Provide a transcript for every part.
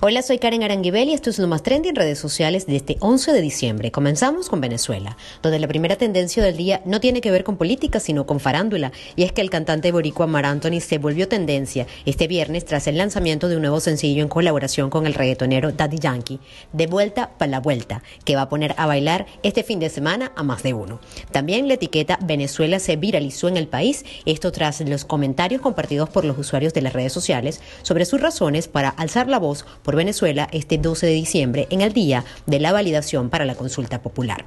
Hola, soy Karen Aranguibel y esto es lo más trendy en redes sociales de este 11 de diciembre. Comenzamos con Venezuela, donde la primera tendencia del día no tiene que ver con política, sino con farándula, y es que el cantante boricua Mar Anthony se volvió tendencia este viernes tras el lanzamiento de un nuevo sencillo en colaboración con el reggaetonero Daddy Yankee, De Vuelta para la Vuelta, que va a poner a bailar este fin de semana a más de uno. También la etiqueta Venezuela se viralizó en el país, esto tras los comentarios compartidos por los usuarios de las redes sociales sobre sus razones para alzar la voz por Venezuela este 12 de diciembre en el día de la validación para la consulta popular.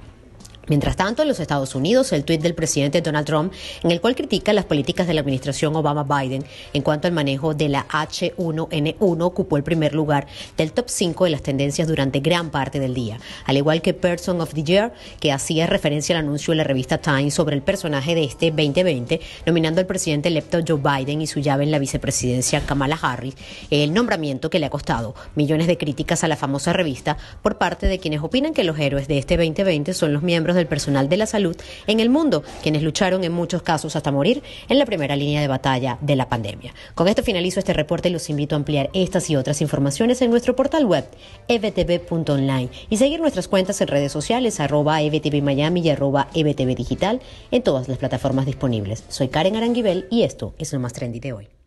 Mientras tanto, en los Estados Unidos, el tuit del presidente Donald Trump, en el cual critica las políticas de la administración Obama-Biden en cuanto al manejo de la H1N1, ocupó el primer lugar del top 5 de las tendencias durante gran parte del día, al igual que Person of the Year, que hacía referencia al anuncio de la revista Time sobre el personaje de este 2020, nominando al presidente electo Joe Biden y su llave en la vicepresidencia Kamala Harris, el nombramiento que le ha costado millones de críticas a la famosa revista por parte de quienes opinan que los héroes de este 2020 son los miembros del personal de la salud en el mundo, quienes lucharon en muchos casos hasta morir en la primera línea de batalla de la pandemia. Con esto finalizo este reporte y los invito a ampliar estas y otras informaciones en nuestro portal web evtv.online y seguir nuestras cuentas en redes sociales arroba evtv Miami y arroba evtv digital en todas las plataformas disponibles. Soy Karen Aranguibel y esto es lo más trendy de hoy.